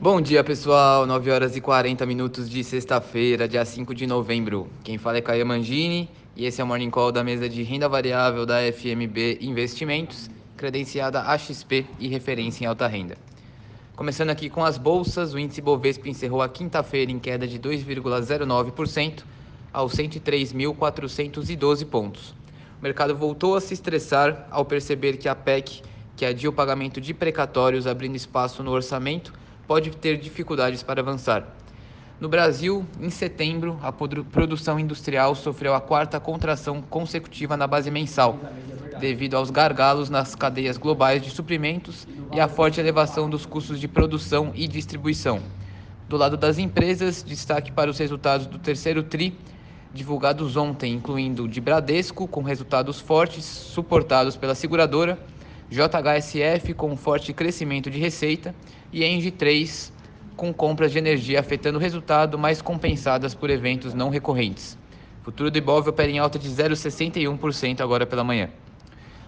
Bom dia, pessoal. 9 horas e 40 minutos de sexta-feira, dia 5 de novembro. Quem fala é Caio Mangini e esse é o Morning Call da mesa de renda variável da FMB Investimentos, credenciada AXP e referência em alta renda. Começando aqui com as bolsas, o índice Bovespa encerrou a quinta-feira em queda de 2,09% aos 103.412 pontos. O mercado voltou a se estressar ao perceber que a PEC, que adia o pagamento de precatórios abrindo espaço no orçamento, pode ter dificuldades para avançar. No Brasil, em setembro, a produção industrial sofreu a quarta contração consecutiva na base mensal, devido aos gargalos nas cadeias globais de suprimentos e à forte elevação dos custos de produção e distribuição. Do lado das empresas, destaque para os resultados do terceiro TRI, divulgados ontem, incluindo de Bradesco, com resultados fortes, suportados pela seguradora, JHSF com forte crescimento de receita e Engie 3 com compras de energia afetando o resultado, mas compensadas por eventos não recorrentes. Futuro do Ibov opera em alta de 0,61% agora pela manhã.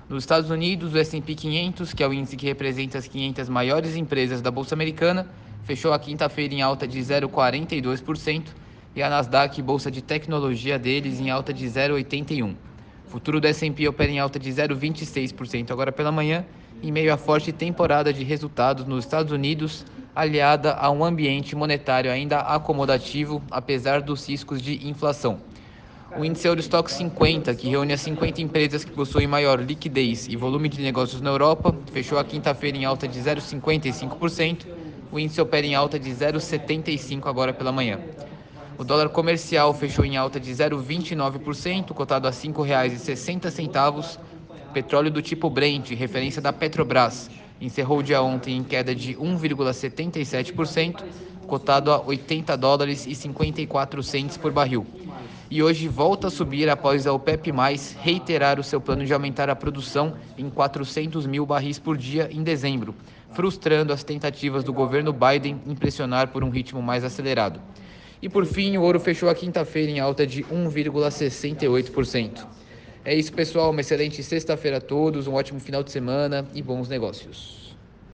Nos Estados Unidos, o S&P 500, que é o índice que representa as 500 maiores empresas da bolsa americana, fechou a quinta-feira em alta de 0,42% e a Nasdaq, bolsa de tecnologia deles, em alta de 0,81%. Futuro do S&P opera em alta de 0,26% agora pela manhã, em meio à forte temporada de resultados nos Estados Unidos, aliada a um ambiente monetário ainda acomodativo, apesar dos riscos de inflação. O índice Eurostock 50, que reúne as 50 empresas que possuem maior liquidez e volume de negócios na Europa, fechou a quinta-feira em alta de 0,55%. O índice opera em alta de 0,75% agora pela manhã. O dólar comercial fechou em alta de 0,29%, cotado a R$ 5,60. Petróleo do tipo Brent, referência da Petrobras, encerrou o dia ontem em queda de 1,77%, cotado a 80 dólares e 54 centes por barril. E hoje volta a subir após a OPEP+, reiterar o seu plano de aumentar a produção em 400 mil barris por dia em dezembro, frustrando as tentativas do governo Biden em pressionar por um ritmo mais acelerado. E por fim, o ouro fechou a quinta-feira em alta de 1,68%. É isso, pessoal. Uma excelente sexta-feira a todos, um ótimo final de semana e bons negócios.